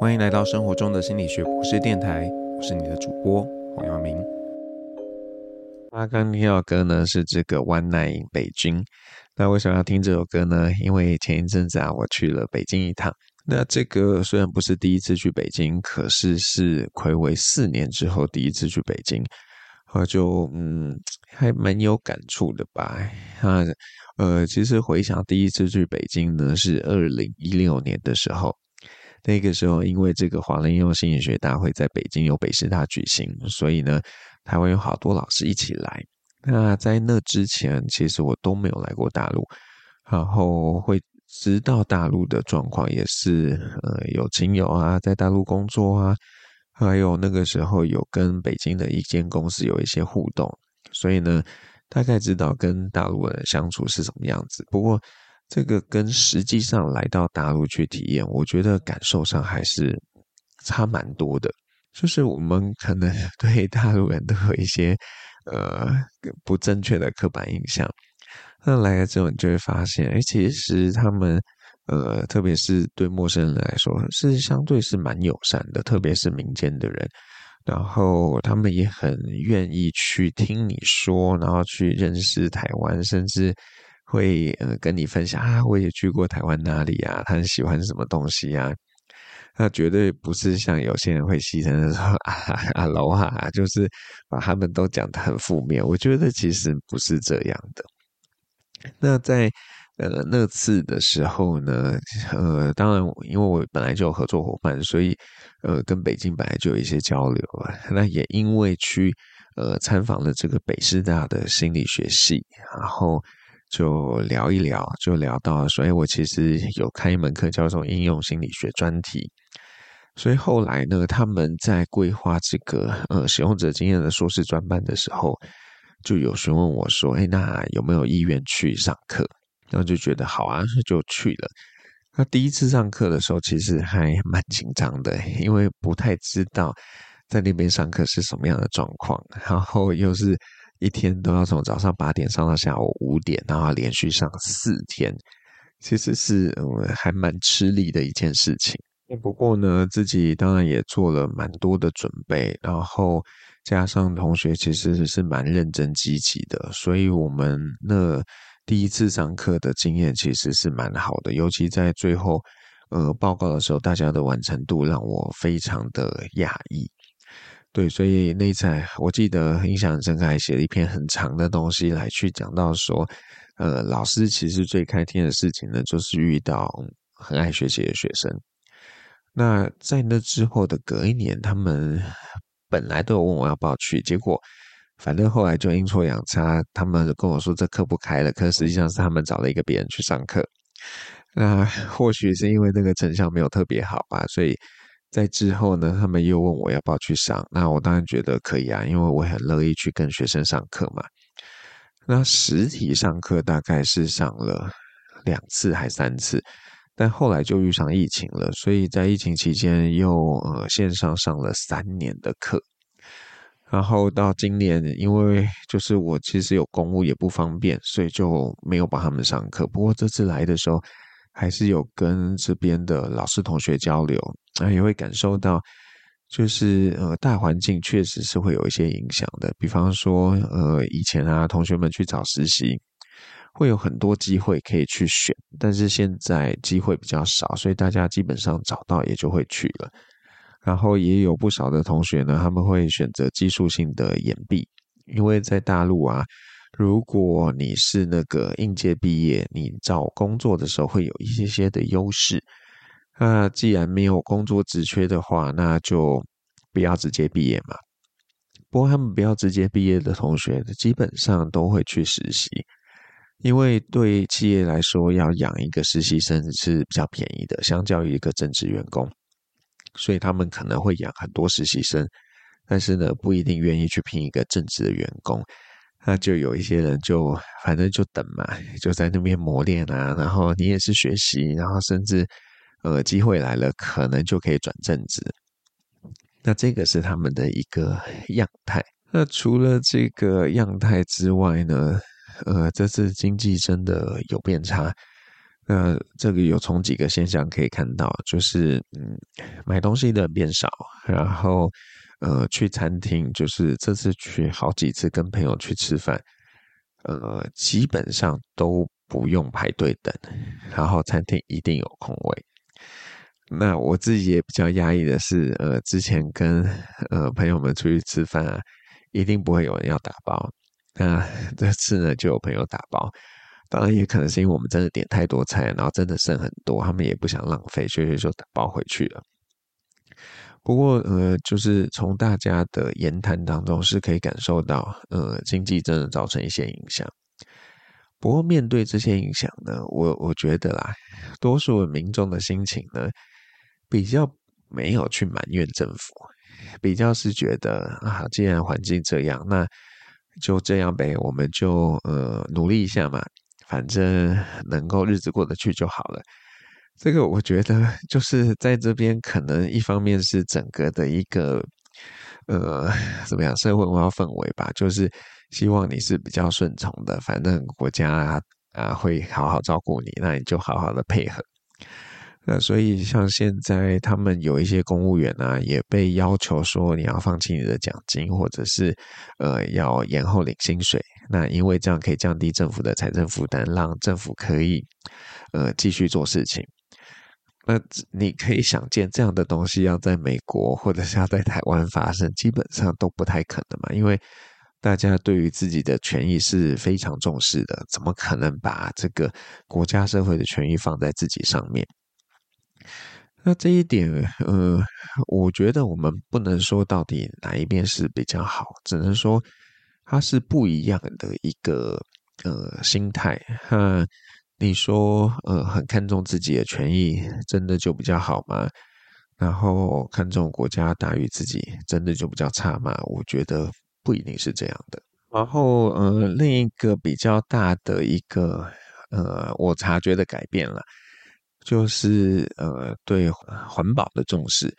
欢迎来到生活中的心理学博士电台，我是你的主播黄耀明。他刚听到的歌呢是这个《One Night in 北京》。那为什么要听这首歌呢？因为前一阵子啊，我去了北京一趟。那这个虽然不是第一次去北京，可是是睽违四年之后第一次去北京，我就嗯还蛮有感触的吧。啊，呃，其实回想第一次去北京呢，是二零一六年的时候。那个时候，因为这个华人应用心理学大会在北京有北师大举行，所以呢，台湾有好多老师一起来。那在那之前，其实我都没有来过大陆，然后会知道大陆的状况，也是呃有亲友啊在大陆工作啊，还有那个时候有跟北京的一间公司有一些互动，所以呢，大概知道跟大陆人相处是什么样子。不过，这个跟实际上来到大陆去体验，我觉得感受上还是差蛮多的。就是我们可能 对大陆人都有一些呃不正确的刻板印象，那来了之后，你就会发现，哎，其实他们呃，特别是对陌生人来说，是相对是蛮友善的，特别是民间的人，然后他们也很愿意去听你说，然后去认识台湾，甚至。会呃跟你分享啊，我也去过台湾哪里啊，他很喜欢什么东西啊，那绝对不是像有些人会牺牲说啊啊楼哈，就是把他们都讲得很负面。我觉得其实不是这样的。那在呃那次的时候呢，呃，当然因为我本来就有合作伙伴，所以呃跟北京本来就有一些交流啊。那也因为去呃参访了这个北师大的心理学系，然后。就聊一聊，就聊到说，哎，我其实有开一门课叫做应用心理学专题。所以后来呢，他们在规划这个呃使用者经验的硕士专班的时候，就有询问我说，哎，那有没有意愿去上课？然后就觉得好啊，就去了。那第一次上课的时候，其实还蛮紧张的，因为不太知道在那边上课是什么样的状况，然后又是。一天都要从早上八点上到下午五点，然后连续上四天，其实是嗯还蛮吃力的一件事情。不过呢，自己当然也做了蛮多的准备，然后加上同学其实是蛮认真积极的，所以我们那第一次上课的经验其实是蛮好的，尤其在最后呃报告的时候，大家的完成度让我非常的讶异。对，所以那一次我记得印象很深刻，还写了一篇很长的东西来去讲到说，呃，老师其实最开心的事情呢，就是遇到很爱学习的学生。那在那之后的隔一年，他们本来都有问我要不要去，结果反正后来就阴错阳差，他们跟我说这课不开了，可实际上是他们找了一个别人去上课。那或许是因为那个成效没有特别好吧，所以。在之后呢，他们又问我要不要去上，那我当然觉得可以啊，因为我很乐意去跟学生上课嘛。那实体上课大概是上了两次还三次，但后来就遇上疫情了，所以在疫情期间又呃线上上了三年的课，然后到今年，因为就是我其实有公务也不方便，所以就没有帮他们上课。不过这次来的时候，还是有跟这边的老师同学交流，啊，也会感受到，就是呃，大环境确实是会有一些影响的。比方说，呃，以前啊，同学们去找实习，会有很多机会可以去选，但是现在机会比较少，所以大家基本上找到也就会去了。然后也有不少的同学呢，他们会选择技术性的延毕，因为在大陆啊。如果你是那个应届毕业，你找工作的时候会有一些些的优势。那既然没有工作职缺的话，那就不要直接毕业嘛。不过他们不要直接毕业的同学，基本上都会去实习，因为对企业来说，要养一个实习生是比较便宜的，相较于一个正职员工，所以他们可能会养很多实习生，但是呢，不一定愿意去聘一个正职的员工。那就有一些人就反正就等嘛，就在那边磨练啊，然后你也是学习，然后甚至呃机会来了，可能就可以转正职。那这个是他们的一个样态。那除了这个样态之外呢，呃，这次经济真的有变差。那这个有从几个现象可以看到，就是嗯，买东西的变少，然后呃，去餐厅，就是这次去好几次跟朋友去吃饭，呃，基本上都不用排队等，然后餐厅一定有空位。那我自己也比较压抑的是，呃，之前跟呃朋友们出去吃饭啊，一定不会有人要打包，那 这次呢就有朋友打包。当然也可能是因为我们真的点太多菜，然后真的剩很多，他们也不想浪费，所以就打包回去了。不过呃，就是从大家的言谈当中是可以感受到，呃，经济真的造成一些影响。不过面对这些影响呢，我我觉得啦，多数民众的心情呢，比较没有去埋怨政府，比较是觉得啊，既然环境这样，那就这样呗，我们就呃努力一下嘛。反正能够日子过得去就好了。这个我觉得就是在这边，可能一方面是整个的一个呃怎么样社会文化氛围吧，就是希望你是比较顺从的，反正国家啊，啊会好好照顾你，那你就好好的配合。那所以像现在他们有一些公务员啊，也被要求说你要放弃你的奖金，或者是呃要延后领薪水。那因为这样可以降低政府的财政负担，让政府可以呃继续做事情。那你可以想见，这样的东西要在美国或者是要在台湾发生，基本上都不太可能嘛。因为大家对于自己的权益是非常重视的，怎么可能把这个国家社会的权益放在自己上面？那这一点，呃，我觉得我们不能说到底哪一边是比较好，只能说。它是不一样的一个呃心态，哈，你说呃很看重自己的权益，真的就比较好吗？然后看重国家大于自己，真的就比较差吗？我觉得不一定是这样的。然后呃另一个比较大的一个呃我察觉的改变了，就是呃对环保的重视。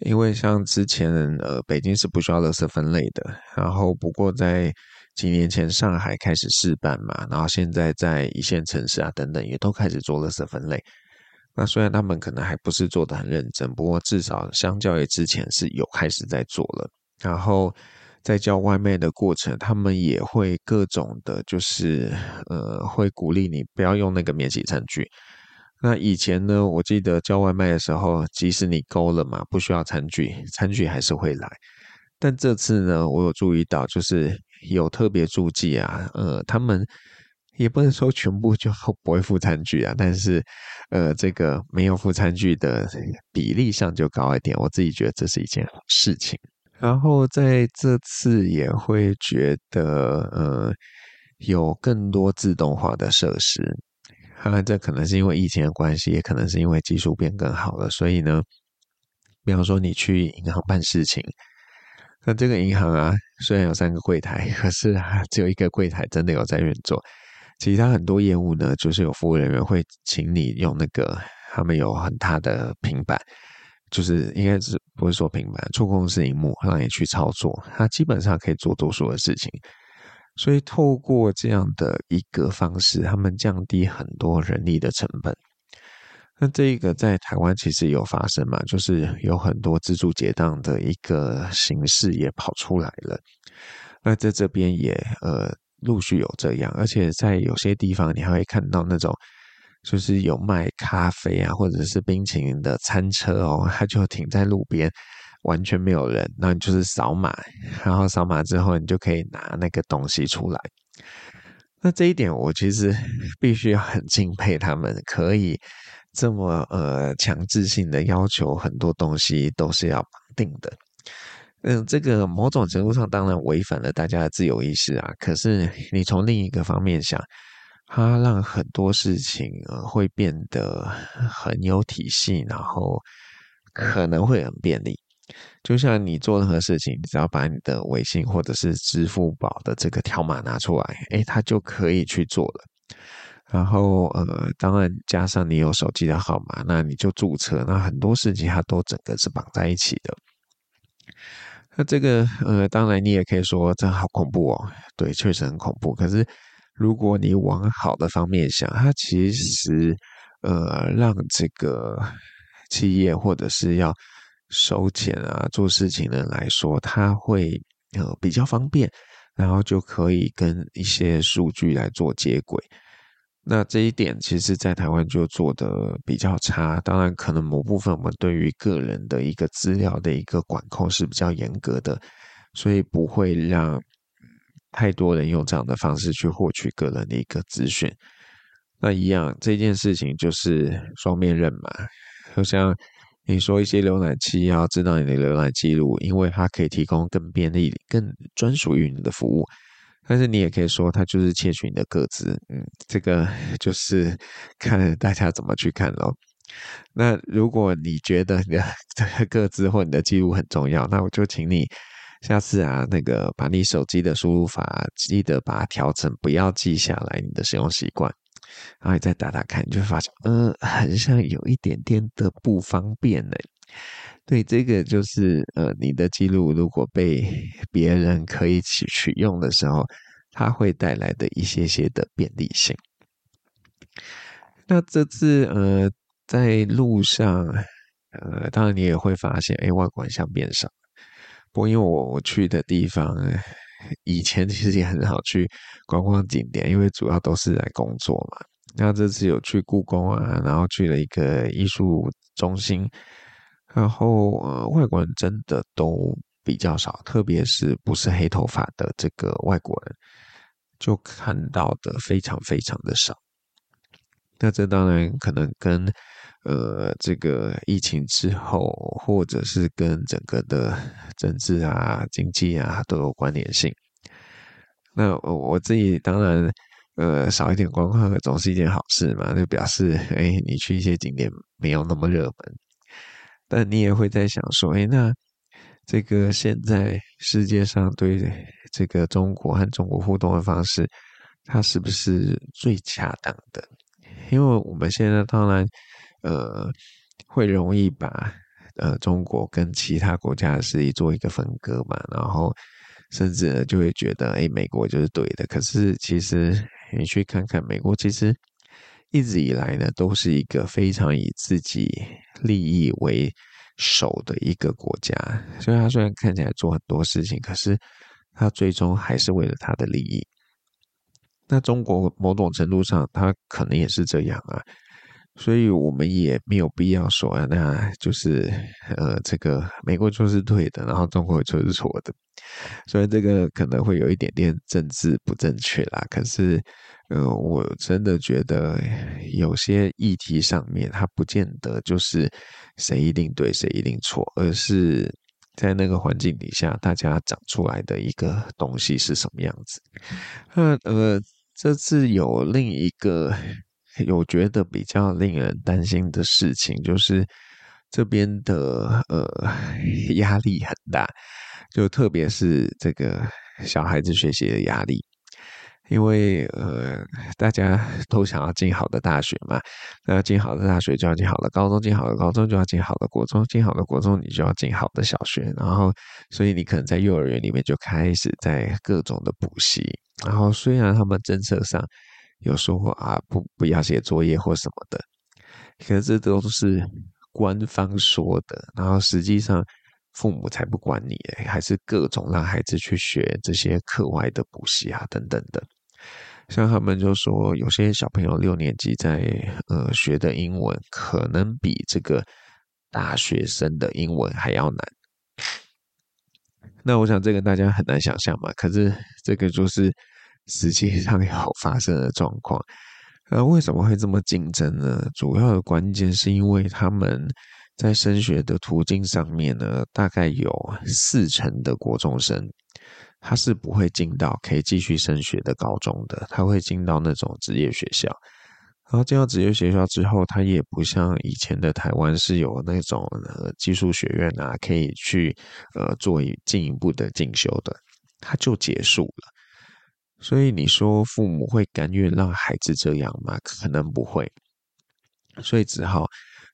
因为像之前，呃，北京是不需要垃圾分类的，然后不过在几年前上海开始试办嘛，然后现在在一线城市啊等等也都开始做垃圾分类。那虽然他们可能还不是做得很认真，不过至少相较于之前是有开始在做了。然后在叫外卖的过程，他们也会各种的，就是呃，会鼓励你不要用那个免洗餐具。那以前呢，我记得叫外卖的时候，即使你勾了嘛，不需要餐具，餐具还是会来。但这次呢，我有注意到，就是有特别注记啊，呃，他们也不能说全部就 不会附餐具啊，但是呃，这个没有附餐具的比例上就高一点，我自己觉得这是一件好事情。然后在这次也会觉得，呃，有更多自动化的设施。当然，这可能是因为疫情的关系，也可能是因为技术变更好了。所以呢，比方说你去银行办事情，那这个银行啊，虽然有三个柜台，可是啊，只有一个柜台真的有在运作。其他很多业务呢，就是有服务人员会请你用那个，他们有很大的平板，就是应该是不是说平板，触控式荧幕，让你去操作，它基本上可以做多数的事情。所以透过这样的一个方式，他们降低很多人力的成本。那这个在台湾其实有发生嘛，就是有很多自助结账的一个形式也跑出来了。那在这边也呃陆续有这样，而且在有些地方你还会看到那种就是有卖咖啡啊或者是冰淇淋的餐车哦，它就停在路边。完全没有人，那你就是扫码，然后扫码之后，你就可以拿那个东西出来。那这一点我其实 必须要很敬佩他们，可以这么呃强制性的要求很多东西都是要绑定的。嗯，这个某种程度上当然违反了大家的自由意识啊。可是你从另一个方面想，它让很多事情呃会变得很有体系，然后可能会很便利。就像你做任何事情，你只要把你的微信或者是支付宝的这个条码拿出来，诶，它就可以去做了。然后呃，当然加上你有手机的号码，那你就注册，那很多事情它都整个是绑在一起的。那这个呃，当然你也可以说这好恐怖哦，对，确实很恐怖。可是如果你往好的方面想，它其实呃，让这个企业或者是要收钱啊、做事情的人来说，他会呃比较方便，然后就可以跟一些数据来做接轨。那这一点其实，在台湾就做得比较差。当然，可能某部分我们对于个人的一个资料的一个管控是比较严格的，所以不会让太多人用这样的方式去获取个人的一个资讯。那一样，这件事情就是双面刃嘛。就像你说，一些浏览器要知道你的浏览记录，因为它可以提供更便利、更专属于你的服务。但是你也可以说，它就是窃取你的个资，嗯，这个 就是看大家怎么去看咯。那如果你觉得你的 个资或你的记录很重要，那我就请你下次啊，那个把你手机的输入法记得把它调成不要记下来你的使用习惯，然后你再打打看，你就会发现，呃，很像有一点点的不方便呢。对，这个就是呃，你的记录如果被 别人可以取取用的时候，它会带来的一些些的便利性。那这次呃，在路上呃，当然你也会发现，哎，外国人像变少。不过因为我我去的地方，以前其实也很好去观光景点，因为主要都是来工作嘛。那这次有去故宫啊，然后去了一个艺术中心。然后，呃，外国人真的都比较少，特别是不是黑头发的这个外国人，就看到的非常非常的少。那这当然可能跟呃这个疫情之后，或者是跟整个的政治啊、经济啊都有关联性。那我自己当然，呃，少一点观光总是一件好事嘛，就表示哎，你去一些景点没有那么热门。但你也会在想说，哎，那这个现在世界上对这个中国和中国互动的方式，它是不是最恰当的？因为我们现在当然，呃，会容易把呃中国跟其他国家的势力做一个分割嘛，然后甚至就会觉得，哎，美国就是对的。可是其实你去看看美国，其实。一直以来呢，都是一个非常以自己利益为首的一个国家。所以，他虽然看起来做很多事情，可是他最终还是为了他的利益。那中国某种程度上，他可能也是这样啊。所以我们也没有必要说啊，那就是呃，这个美国就是对的，然后中国就是错的。所以这个可能会有一点点政治不正确啦。可是。呃，我真的觉得有些议题上面，它不见得就是谁一定对，谁一定错，而是在那个环境底下，大家长出来的一个东西是什么样子。那呃，这次有另一个有觉得比较令人担心的事情，就是这边的呃压力很大，就特别是这个小孩子学习的压力。因为呃，大家都想要进好的大学嘛，那要进好的大学就要进好的高中，进好的高中就要进好的国中，进好的国中你就要进好的小学，然后所以你可能在幼儿园里面就开始在各种的补习，然后虽然他们政策上有说过啊，不不要写作业或什么的，可是这都是官方说的，然后实际上。父母才不管你，还是各种让孩子去学这些课外的补习啊，等等的。像他们就说，有些小朋友六年级在呃学的英文，可能比这个大学生的英文还要难。那我想这个大家很难想象嘛，可是这个就是实际上 有发生的状况。那为什么会这么竞争呢？主要的关键是因为他们。在升学的途径上面呢，大概有四成的国中生，他是不会进到可以继续升学的高中的，他会进到那种职业学校。然后进到职业学校之后，他也不像以前的台湾是有那种呃技术学院啊，可以去呃做进一步的进修的，他就结束了。所以你说父母会甘愿让孩子这样吗？可能不会，所以只好。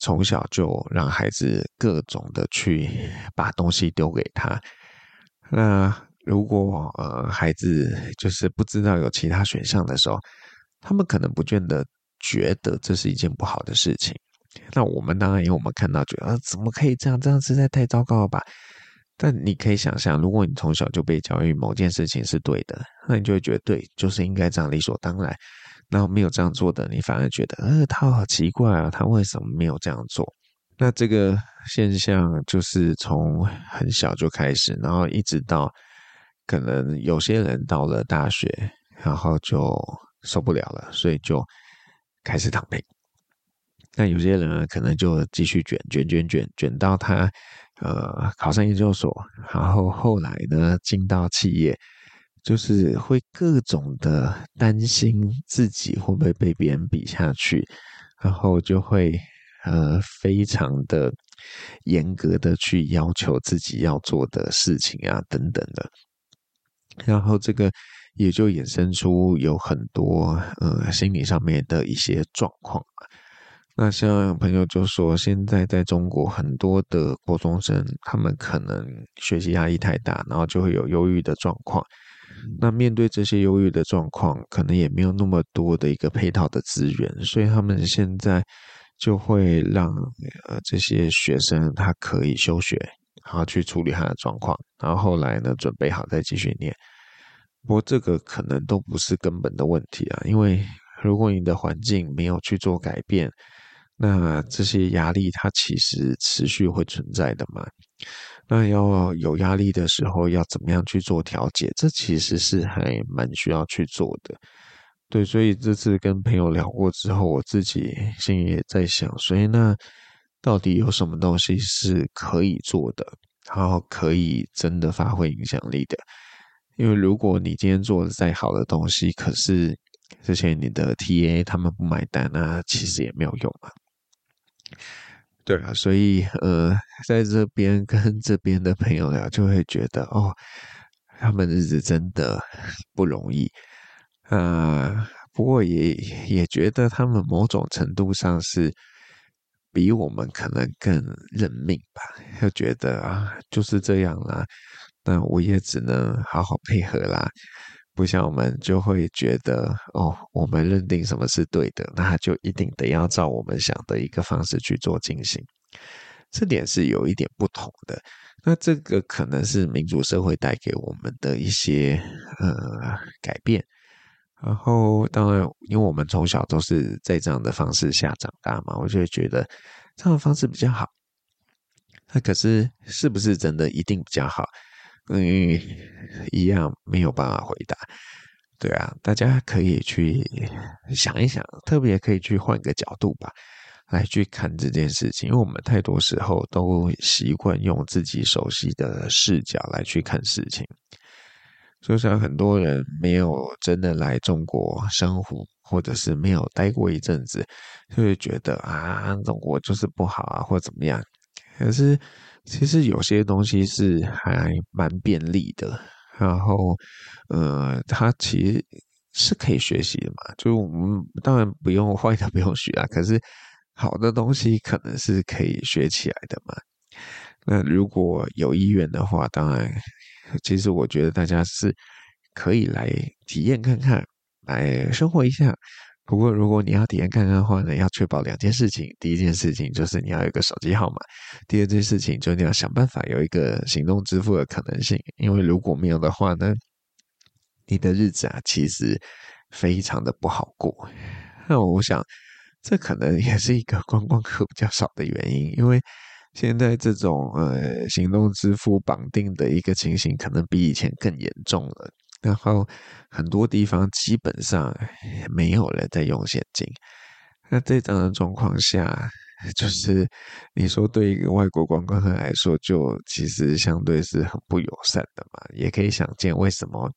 从小就让孩子各种的去把东西丢给他。那如果呃孩子就是不知道有其他选项的时候，他们可能不见得觉得这是一件不好的事情。那我们当然，因为我们看到觉得啊，怎么可以这样？这样实在太糟糕了吧？但你可以想象，如果你从小就被教育某件事情是对的，那你就会觉得对，就是应该这样理所当然。然后没有这样做的，你反而觉得，呃，他好奇怪啊，他为什么没有这样做？那这个现象就是从很小就开始，然后一直到可能有些人到了大学，然后就受不了了，所以就开始躺平。那有些人呢，可能就继续卷卷卷卷卷到他呃考上研究所，然后后来呢进到企业。就是会各种的担心自己会不会被别人比下去，然后就会呃非常的严格的去要求自己要做的事情啊等等的，然后这个也就衍生出有很多呃心理上面的一些状况。那像朋友就说，现在在中国很多的高中生，他们可能学习压力太大，然后就会有忧郁的状况。那面对这些忧郁的状况，可能也没有那么多的一个配套的资源，所以他们现在就会让呃这些学生他可以休学，然后去处理他的状况，然后后来呢准备好再继续念。不过这个可能都不是根本的问题啊，因为如果你的环境没有去做改变，那这些压力它其实持续会存在的嘛。那要有压力的时候，要怎么样去做调节？这其实是还蛮需要去做的。对，所以这次跟朋友聊过之后，我自己心里也在想，所以那到底有什么东西是可以做的，然后可以真的发挥影响力的？因为如果你今天做的再好的东西，可是之前你的 TA 他们不买单，那其实也没有用啊。对啊，所以呃，在这边跟这边的朋友聊，就会觉得哦，他们日子真的不容易啊，不过也也觉得他们某种程度上是比我们可能更认命吧，就觉得啊，就是这样啦，那我也只能好好配合啦。不像我们就会觉得哦，我们认定什么是对的，那就一定得要照我们想的一个方式去做进行。这点是有一点不同的。那这个可能是民主社会带给我们的一些呃改变。然后当然，因为我们从小都是在这样的方式下长大嘛，我就会觉得这样的方式比较好。那可是是不是真的一定比较好？嗯，一样没有办法回答。对啊，大家可以去想一想，特别可以去换个角度吧，来去看这件事情。因为我们太多时候都习惯用自己熟悉的视角来去看事情，就像很多人没有真的来中国生活，或者是没有待过一阵子，就会觉得啊，中国就是不好啊，或怎么样。可是。其实有些东西是还蛮便利的，然后，呃，它其实是可以学习的嘛。就我们当然不用坏的不用学啊，可是好的东西可能是可以学起来的嘛。那如果有意愿的话，当然，其实我觉得大家是可以来体验看看，来生活一下。不过，如果你要体验看看的话呢，要确保两件事情。第一件事情就是你要有个手机号码，第二件事情就你要想办法有一个行动支付的可能性。因为如果没有的话呢，你的日子啊其实非常的不好过。那我想，这可能也是一个观光客比较少的原因，因为现在这种呃行动支付绑定的一个情形，可能比以前更严重了。然后很多地方基本上没有人在用现金，那这样的状况下，就是你说对一个外国观光客来说，就其实相对是很不友善的嘛。也可以想见为什么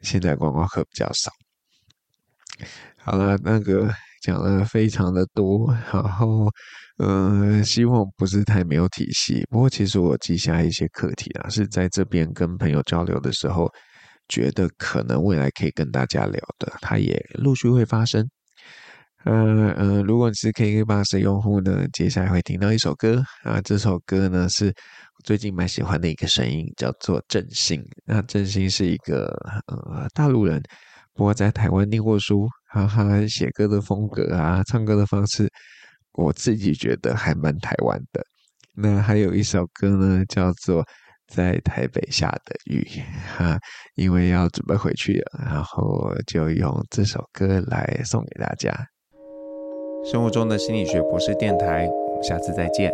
现在观光客比较少。好了，那个讲了非常的多，然后呃，希望不是太没有体系。不过其实我记下一些课题啊，是在这边跟朋友交流的时候。觉得可能未来可以跟大家聊的，它也陆续会发生。呃呃，如果你是 KKBOX 的用户呢，接下来会听到一首歌啊，这首歌呢是我最近蛮喜欢的一个声音，叫做郑兴。那郑兴是一个呃大陆人，不过在台湾念过书，哈哈，写歌的风格啊，唱歌的方式，我自己觉得还蛮台湾的。那还有一首歌呢，叫做《在台北下的雨》哈，因为要准备回去了，然后就用这首歌来送给大家。生活中的心理学博士电台，我们下次再见。